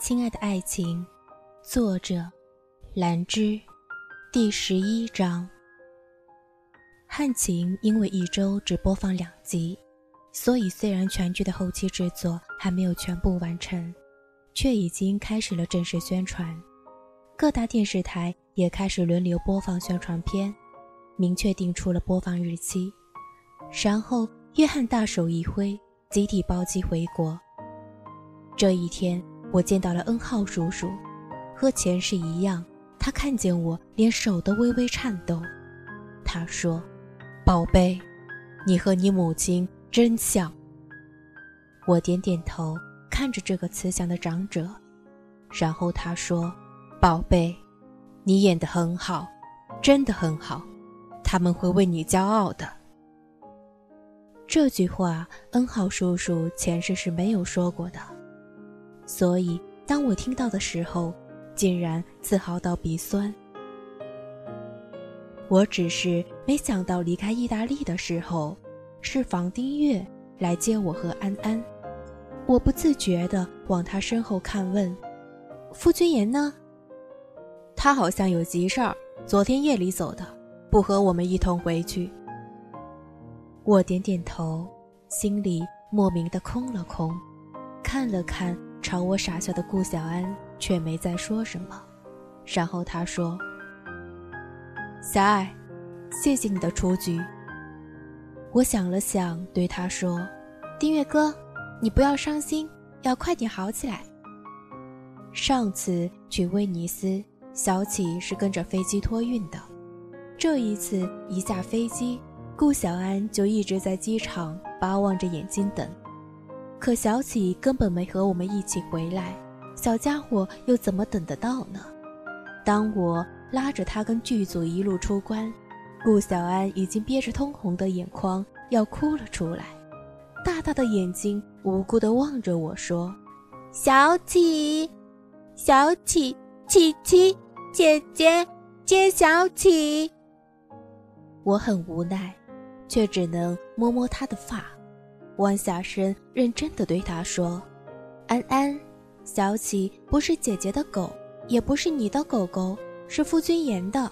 亲爱的爱情，作者兰芝，第十一章。汉情因为一周只播放两集，所以虽然全剧的后期制作还没有全部完成，却已经开始了正式宣传。各大电视台也开始轮流播放宣传片，明确定出了播放日期。然后，约翰大手一挥，集体包机回国。这一天。我见到了恩浩叔叔，和前世一样，他看见我，连手都微微颤抖。他说：“宝贝，你和你母亲真像。”我点点头，看着这个慈祥的长者，然后他说：“宝贝，你演得很好，真的很好，他们会为你骄傲的。”这句话恩浩叔叔前世是没有说过的。所以，当我听到的时候，竟然自豪到鼻酸。我只是没想到，离开意大利的时候，是房丁月来接我和安安。我不自觉地往他身后看，问：“傅君言呢？”他好像有急事儿，昨天夜里走的，不和我们一同回去。我点点头，心里莫名的空了空，看了看。朝我傻笑的顾小安却没再说什么，然后他说：“小爱，谢谢你的出局。”我想了想，对他说：“丁月哥，你不要伤心，要快点好起来。”上次去威尼斯，小启是跟着飞机托运的，这一次一下飞机，顾小安就一直在机场巴望着眼睛等。可小启根本没和我们一起回来，小家伙又怎么等得到呢？当我拉着他跟剧组一路出关，顾小安已经憋着通红的眼眶要哭了出来，大大的眼睛无辜地望着我说：“小启，小启，琪琪，姐姐，接小启。”我很无奈，却只能摸摸他的发。弯下身，认真的对他说：“安安，小启不是姐姐的狗，也不是你的狗狗，是傅君言的。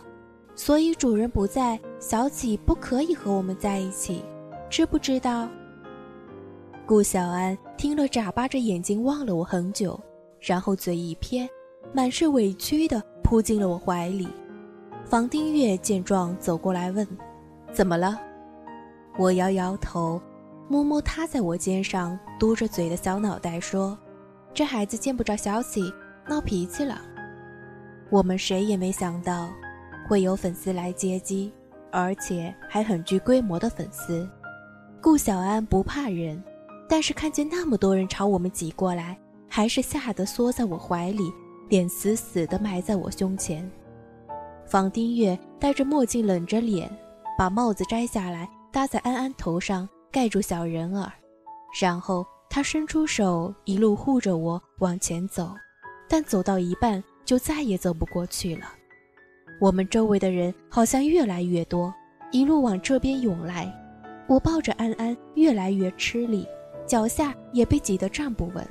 所以主人不在，小启不可以和我们在一起，知不知道？”顾小安听了，眨巴着眼睛望了我很久，然后嘴一撇，满是委屈的扑进了我怀里。房丁月见状走过来问：“怎么了？”我摇摇头。摸摸他在我肩上嘟着嘴的小脑袋，说：“这孩子见不着小喜，闹脾气了。”我们谁也没想到，会有粉丝来接机，而且还很具规模的粉丝。顾小安不怕人，但是看见那么多人朝我们挤过来，还是吓得缩在我怀里，脸死死地埋在我胸前。房丁月戴着墨镜，冷着脸，把帽子摘下来搭在安安头上。盖住小人儿，然后他伸出手，一路护着我往前走，但走到一半就再也走不过去了。我们周围的人好像越来越多，一路往这边涌来。我抱着安安越来越吃力，脚下也被挤得站不稳。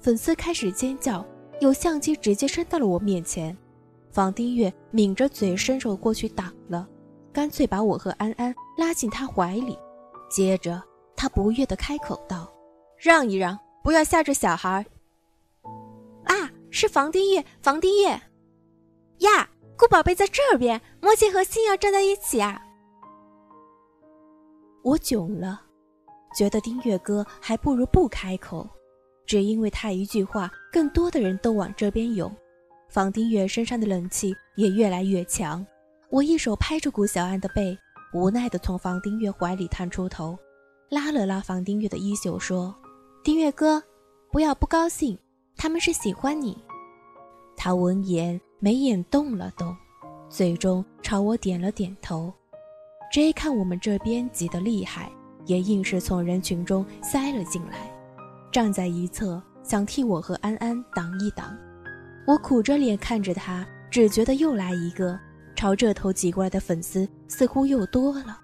粉丝开始尖叫，有相机直接伸到了我面前。房丁月抿着嘴伸手过去挡了，干脆把我和安安拉进他怀里。接着，他不悦地开口道：“让一让，不要吓着小孩。”啊，是房丁月，房丁月呀！顾宝贝在这边，莫切和星耀站在一起啊！我囧了，觉得丁月哥还不如不开口，只因为他一句话，更多的人都往这边涌，房丁月身上的冷气也越来越强。我一手拍着顾小安的背。无奈地从房丁月怀里探出头，拉了拉房丁月的衣袖，说：“丁月哥，不要不高兴，他们是喜欢你。”他闻言眉眼动了动，最终朝我点了点头。J 看我们这边挤得厉害，也硬是从人群中塞了进来，站在一侧想替我和安安挡一挡。我苦着脸看着他，只觉得又来一个。朝这头挤过来的粉丝似乎又多了。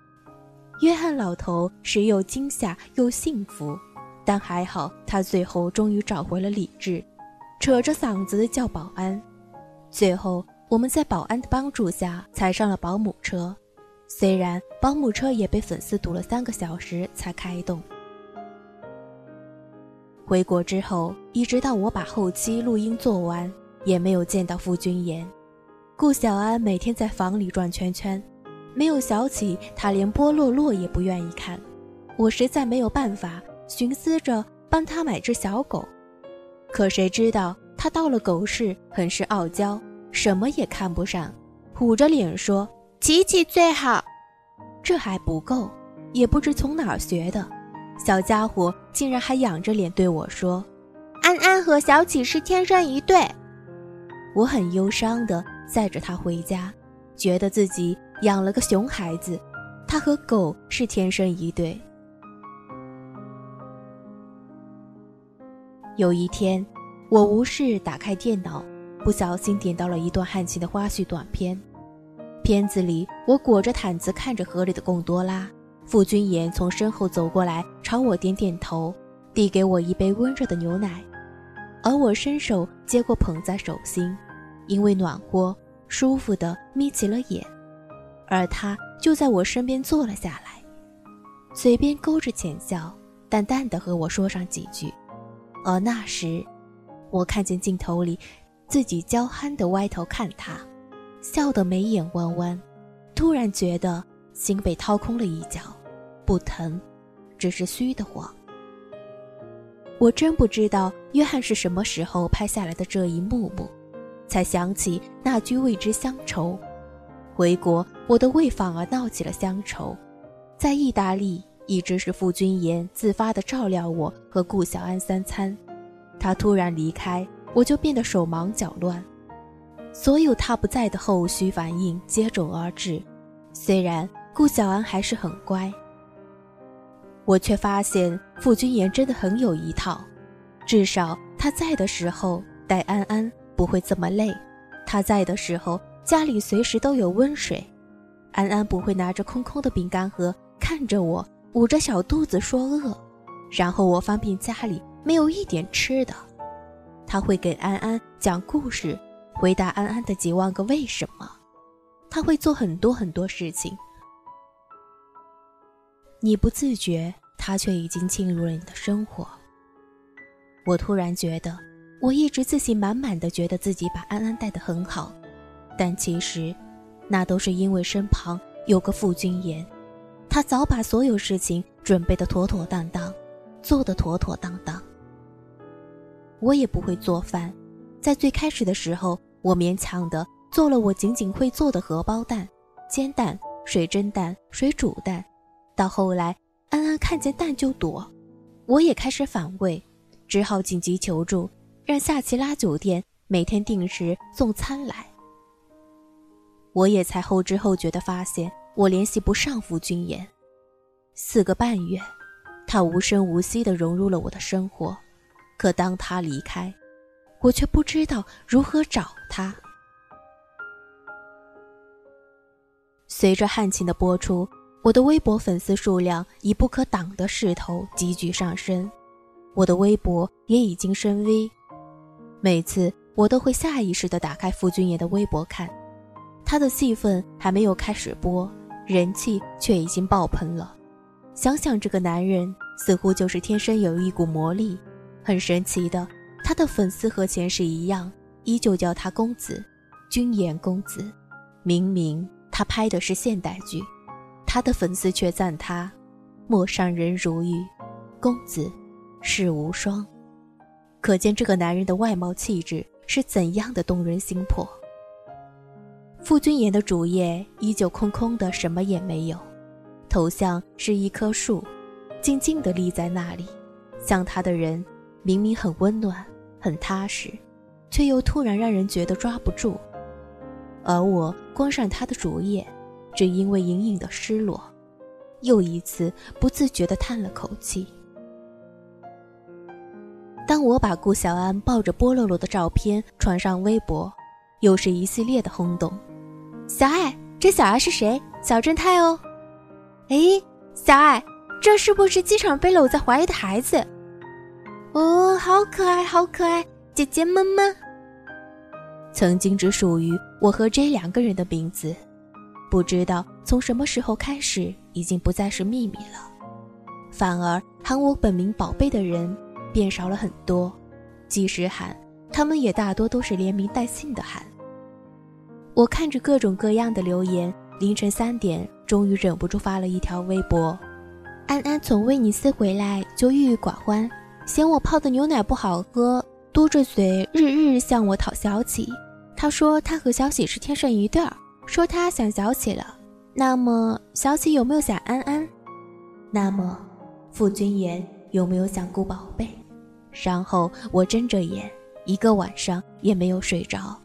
约翰老头时又惊吓又幸福，但还好他最后终于找回了理智。扯着嗓子叫保安。最后，我们在保安的帮助下踩上了保姆车，虽然保姆车也被粉丝堵了三个小时才开动。回国之后，一直到我把后期录音做完，也没有见到傅君言。顾小安每天在房里转圈圈，没有小启，他连波洛洛也不愿意看。我实在没有办法，寻思着帮他买只小狗，可谁知道他到了狗市，很是傲娇，什么也看不上，虎着脸说：“琪琪最好。”这还不够，也不知从哪儿学的。小家伙竟然还仰着脸对我说：“安安和小启是天生一对。”我很忧伤的载着他回家，觉得自己养了个熊孩子，他和狗是天生一对。有一天，我无事打开电脑，不小心点到了一段汉情的花絮短片。片子里，我裹着毯子看着河里的贡多拉。傅君言从身后走过来，朝我点点头，递给我一杯温热的牛奶，而我伸手接过，捧在手心，因为暖和，舒服的眯起了眼，而他就在我身边坐了下来，嘴边勾着浅笑，淡淡的和我说上几句，而那时，我看见镜头里自己娇憨的歪头看他，笑得眉眼弯弯，突然觉得心被掏空了一角。不疼，只是虚的慌。我真不知道约翰是什么时候拍下来的这一幕幕，才想起那句未知乡愁。回国，我的胃反而闹起了乡愁。在意大利，一直是傅君言自发的照料我和顾小安三餐。他突然离开，我就变得手忙脚乱。所有他不在的后续反应接踵而至。虽然顾小安还是很乖。我却发现傅君言真的很有一套，至少他在的时候带安安不会这么累，他在的时候家里随时都有温水，安安不会拿着空空的饼干盒看着我捂着小肚子说饿，然后我翻遍家里没有一点吃的，他会给安安讲故事，回答安安的几万个为什么，他会做很多很多事情。你不自觉，他却已经进入了你的生活。我突然觉得，我一直自信满满的觉得自己把安安带得很好，但其实，那都是因为身旁有个傅君言，他早把所有事情准备的妥妥当当，做的妥妥当当。我也不会做饭，在最开始的时候，我勉强的做了我仅仅会做的荷包蛋、煎蛋、水蒸蛋、水煮蛋。到后来，安安看见蛋就躲，我也开始反胃，只好紧急求助，让夏奇拉酒店每天定时送餐来。我也才后知后觉地发现，我联系不上傅君言。四个半月，他无声无息地融入了我的生活，可当他离开，我却不知道如何找他。随着汉情的播出。我的微博粉丝数量以不可挡的势头急剧上升，我的微博也已经升 V。每次我都会下意识地打开傅君言的微博看，他的戏份还没有开始播，人气却已经爆棚了。想想这个男人，似乎就是天生有一股魔力，很神奇的，他的粉丝和前世一样，依旧叫他公子，君言公子。明明他拍的是现代剧。他的粉丝却赞他：“陌上人如玉，公子世无双。”可见这个男人的外貌气质是怎样的动人心魄。傅君言的主页依旧空空的，什么也没有，头像是一棵树，静静地立在那里。像他的人，明明很温暖、很踏实，却又突然让人觉得抓不住。而我关上他的主页。只因为隐隐的失落，又一次不自觉地叹了口气。当我把顾小安抱着波洛洛的照片传上微博，又是一系列的轰动。小爱，这小爱是谁？小正太哦。哎，小爱，这是不是机场被搂在怀里的孩子？哦，好可爱，好可爱！姐姐们们。曾经只属于我和 J 两个人的名字，不知道从什么时候开始，已经不再是秘密了。反而喊我本名“宝贝”的人变少了很多，即使喊，他们也大多都是连名带姓的喊。我看着各种各样的留言，凌晨三点，终于忍不住发了一条微博：“安安从威尼斯回来就郁郁寡欢，嫌我泡的牛奶不好喝。”嘟着嘴，日日向我讨小喜。他说他和小喜是天生一对儿，说他想小喜了。那么小喜有没有想安安？那么傅君言有没有想顾宝贝？然后我睁着眼，一个晚上也没有睡着。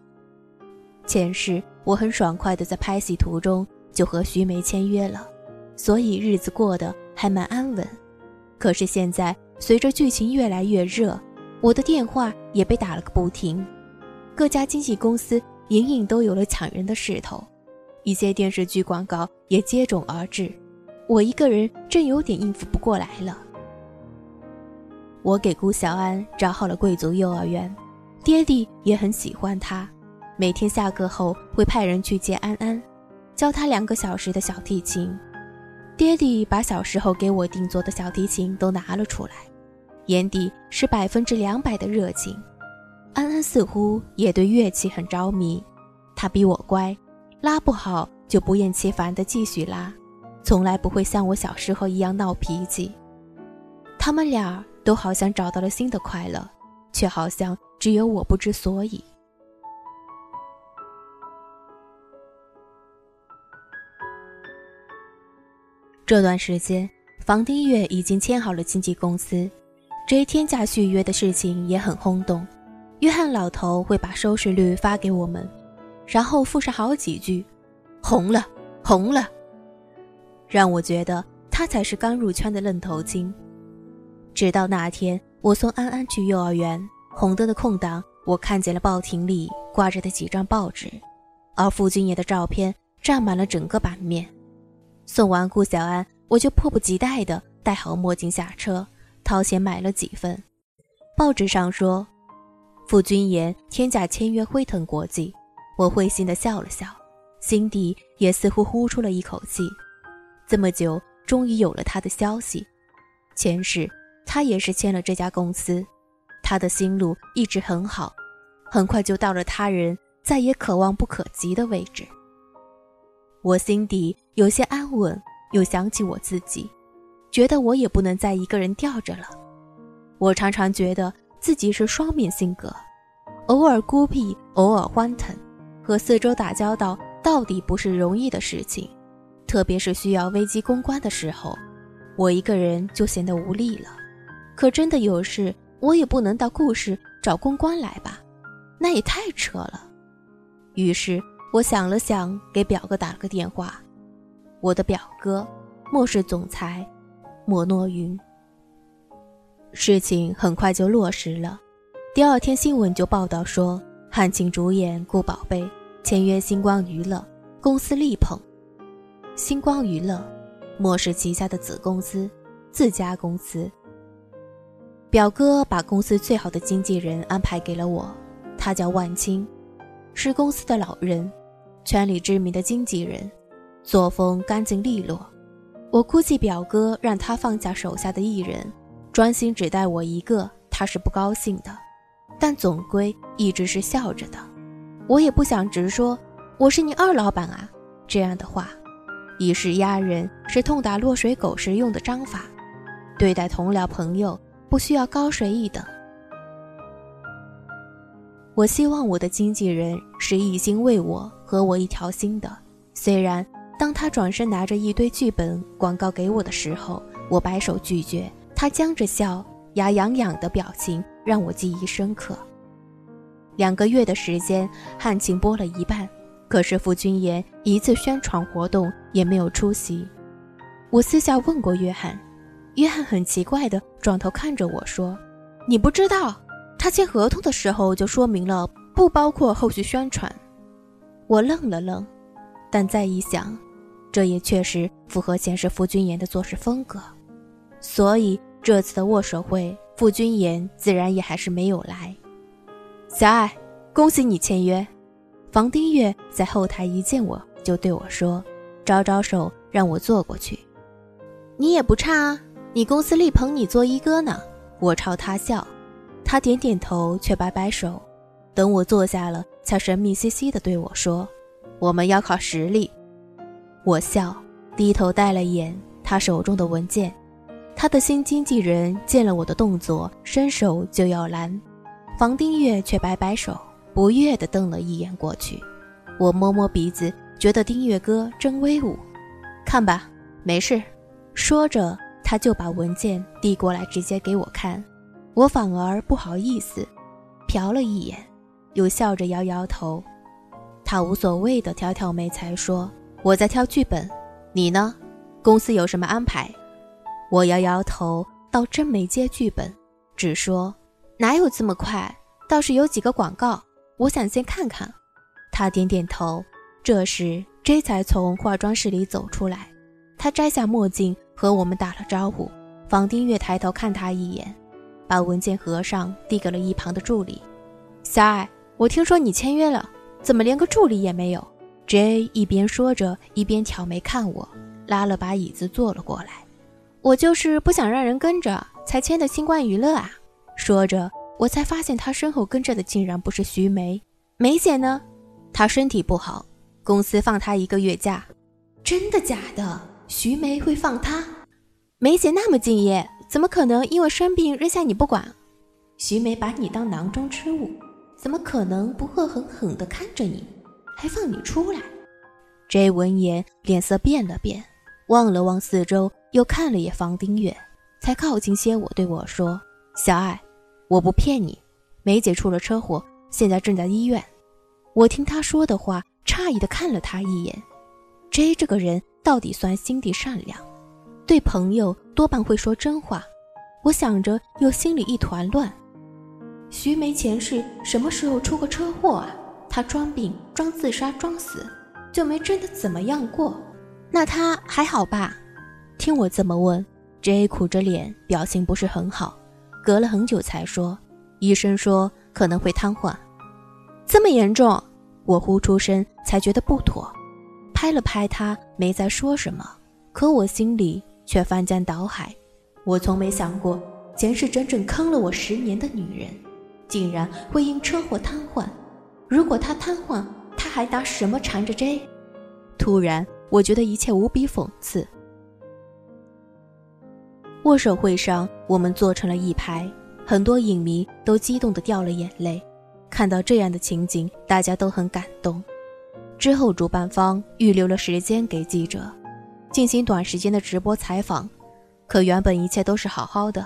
前世我很爽快的在拍戏途中就和徐梅签约了，所以日子过得还蛮安稳。可是现在随着剧情越来越热。我的电话也被打了个不停，各家经纪公司隐隐都有了抢人的势头，一些电视剧广告也接踵而至，我一个人正有点应付不过来了。我给顾小安找好了贵族幼儿园，爹地也很喜欢他，每天下课后会派人去接安安，教他两个小时的小提琴。爹地把小时候给我定做的小提琴都拿了出来。眼底是百分之两百的热情，安安似乎也对乐器很着迷。他比我乖，拉不好就不厌其烦地继续拉，从来不会像我小时候一样闹脾气。他们俩都好像找到了新的快乐，却好像只有我不知所以。这段时间，房丁月已经签好了经纪公司。这一天价续约的事情也很轰动，约翰老头会把收视率发给我们，然后附上好几句“红了，红了”，让我觉得他才是刚入圈的愣头青。直到那天，我送安安去幼儿园，红灯的空档，我看见了报亭里挂着的几张报纸，而傅君爷的照片占满了整个版面。送完顾小安，我就迫不及待地戴好墨镜下车。掏钱买了几份，报纸上说，傅君言天价签约辉腾国际。我会心的笑了笑，心底也似乎呼出了一口气。这么久，终于有了他的消息。前世他也是签了这家公司，他的心路一直很好，很快就到了他人再也可望不可及的位置。我心底有些安稳，又想起我自己。觉得我也不能再一个人吊着了。我常常觉得自己是双面性格，偶尔孤僻，偶尔欢腾，和四周打交道到底不是容易的事情。特别是需要危机公关的时候，我一个人就显得无力了。可真的有事，我也不能到故事找公关来吧，那也太扯了。于是我想了想，给表哥打了个电话。我的表哥，莫氏总裁。莫诺云。事情很快就落实了，第二天新闻就报道说，汉卿主演《顾宝贝》签约星光娱乐，公司力捧。星光娱乐，莫氏旗下的子公司，自家公司。表哥把公司最好的经纪人安排给了我，他叫万青，是公司的老人，圈里知名的经纪人，作风干净利落。我估计表哥让他放下手下的艺人，专心只带我一个，他是不高兴的，但总归一直是笑着的。我也不想直说我是你二老板啊这样的话，以示压人是痛打落水狗时用的章法，对待同僚朋友不需要高谁一等。我希望我的经纪人是一心为我和我一条心的，虽然。当他转身拿着一堆剧本广告给我的时候，我摆手拒绝。他僵着笑，牙痒痒的表情让我记忆深刻。两个月的时间，汉情播了一半，可是傅君言一次宣传活动也没有出席。我私下问过约翰，约翰很奇怪的转头看着我说：“你不知道，他签合同的时候就说明了不包括后续宣传。”我愣了愣，但再一想。这也确实符合前世傅君言的做事风格，所以这次的握手会，傅君言自然也还是没有来。小爱，恭喜你签约。房丁月在后台一见我就对我说，招招手让我坐过去。你也不差啊，你公司力捧你做一哥呢。我朝他笑，他点点头却摆摆手。等我坐下了，才神秘兮兮地对我说：“我们要靠实力。”我笑，低头带了眼他手中的文件。他的新经纪人见了我的动作，伸手就要拦。房丁月却摆摆手，不悦地瞪了一眼过去。我摸摸鼻子，觉得丁月哥真威武。看吧，没事。说着，他就把文件递过来，直接给我看。我反而不好意思，瞟了一眼，又笑着摇摇头。他无所谓的挑挑眉，才说：“我在挑剧本，你呢？公司有什么安排？”我摇摇头，倒真没接剧本，只说。哪有这么快？倒是有几个广告，我想先看看。他点点头。这时，J 才从化妆室里走出来，他摘下墨镜和我们打了招呼。房丁月抬头看他一眼，把文件合上，递给了一旁的助理。小艾，我听说你签约了，怎么连个助理也没有？J 一边说着，一边挑眉看我，拉了把椅子坐了过来。我就是不想让人跟着，才签的新冠娱乐啊。说着，我才发现他身后跟着的竟然不是徐梅。梅姐呢？她身体不好，公司放她一个月假。真的假的？徐梅会放他？梅姐那么敬业，怎么可能因为生病扔下你不管？徐梅把你当囊中之物，怎么可能不恶狠狠地看着你，还放你出来？J 闻言脸色变了变，望了望四周，又看了眼房丁月，才靠近些我，对我说：“小艾。”我不骗你，梅姐出了车祸，现在正在医院。我听他说的话，诧异的看了他一眼。J 这个人到底算心地善良，对朋友多半会说真话。我想着，又心里一团乱。徐梅前世什么时候出过车祸啊？她装病、装自杀、装死，就没真的怎么样过。那她还好吧？听我这么问，J 苦着脸，表情不是很好。隔了很久才说，医生说可能会瘫痪，这么严重，我呼出声才觉得不妥，拍了拍他，没再说什么，可我心里却翻江倒海。我从没想过，前世整整坑了我十年的女人，竟然会因车祸瘫痪。如果她瘫痪，他还拿什么缠着 J？突然，我觉得一切无比讽刺。握手会上，我们坐成了一排，很多影迷都激动的掉了眼泪。看到这样的情景，大家都很感动。之后，主办方预留了时间给记者进行短时间的直播采访。可原本一切都是好好的，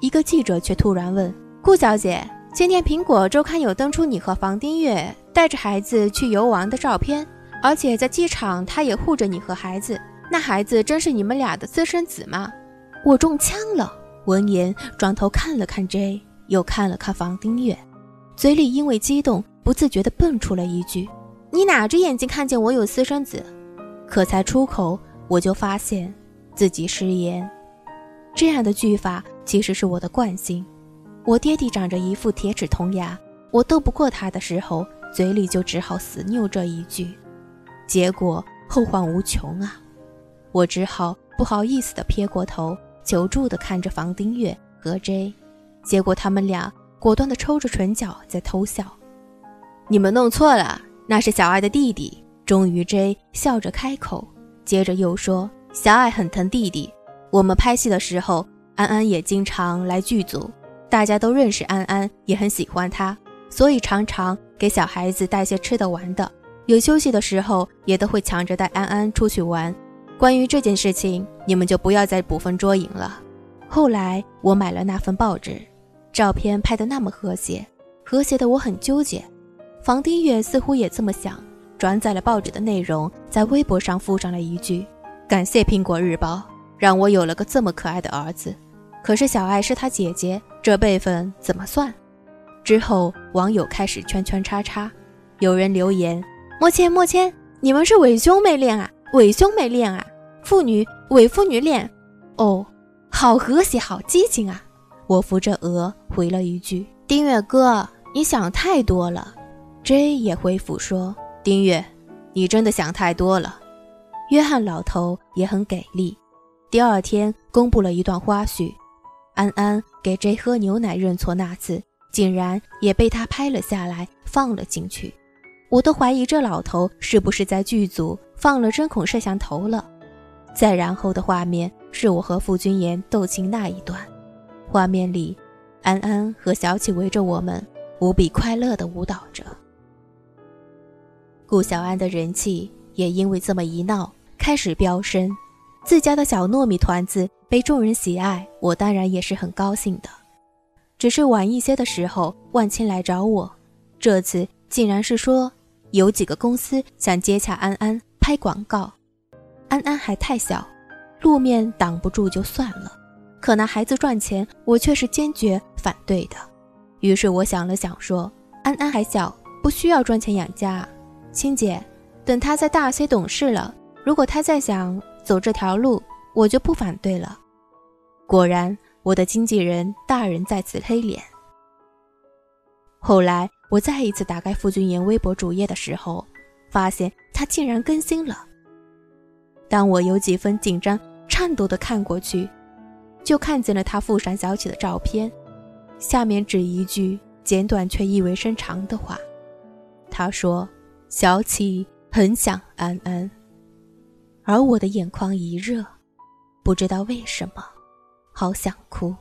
一个记者却突然问顾小姐：“今天苹果周刊有登出你和房丁月带着孩子去游玩的照片，而且在机场他也护着你和孩子，那孩子真是你们俩的私生子吗？”我中枪了！闻言，转头看了看 J，又看了看房丁月，嘴里因为激动，不自觉地蹦出了一句：“你哪只眼睛看见我有私生子？”可才出口，我就发现自己失言。这样的句法其实是我的惯性。我爹地长着一副铁齿铜牙，我斗不过他的时候，嘴里就只好死拗这一句，结果后患无穷啊！我只好不好意思地撇过头。求助的看着房丁月和 J，结果他们俩果断的抽着唇角在偷笑。你们弄错了，那是小爱的弟弟。终于 J 笑着开口，接着又说：“小爱很疼弟弟。我们拍戏的时候，安安也经常来剧组，大家都认识安安，也很喜欢他，所以常常给小孩子带些吃的玩的。有休息的时候，也都会抢着带安安出去玩。”关于这件事情，你们就不要再捕风捉影了。后来我买了那份报纸，照片拍得那么和谐，和谐的我很纠结。房丁月似乎也这么想，转载了报纸的内容，在微博上附上了一句：“感谢苹果日报，让我有了个这么可爱的儿子。”可是小爱是他姐姐，这辈分怎么算？之后网友开始圈圈叉叉，有人留言：“莫谦莫谦，你们是伪兄妹恋啊！”伪兄妹恋啊，父女伪父女恋，哦，好和谐，好激情啊！我扶着额回了一句：“丁月哥，你想太多了。J 也回复说：“丁月，你真的想太多了。”约翰老头也很给力，第二天公布了一段花絮：安安给 J 喝牛奶认错那次，竟然也被他拍了下来，放了进去。我都怀疑这老头是不是在剧组放了针孔摄像头了。再然后的画面是我和傅君言斗琴那一段，画面里，安安和小启围着我们，无比快乐地舞蹈着。顾小安的人气也因为这么一闹开始飙升，自家的小糯米团子被众人喜爱，我当然也是很高兴的。只是晚一些的时候，万青来找我，这次竟然是说有几个公司想接洽安安拍广告。安安还太小，路面挡不住就算了，可拿孩子赚钱，我却是坚决反对的。于是我想了想，说：“安安还小，不需要赚钱养家。”青姐，等他在大些懂事了，如果他再想走这条路，我就不反对了。果然，我的经纪人大人再次黑脸。后来我再一次打开傅君言微博主页的时候，发现他竟然更新了。当我有几分紧张、颤抖地看过去，就看见了他附上小启的照片，下面只一句简短却意味深长的话，他说。小启很想安安，而我的眼眶一热，不知道为什么，好想哭。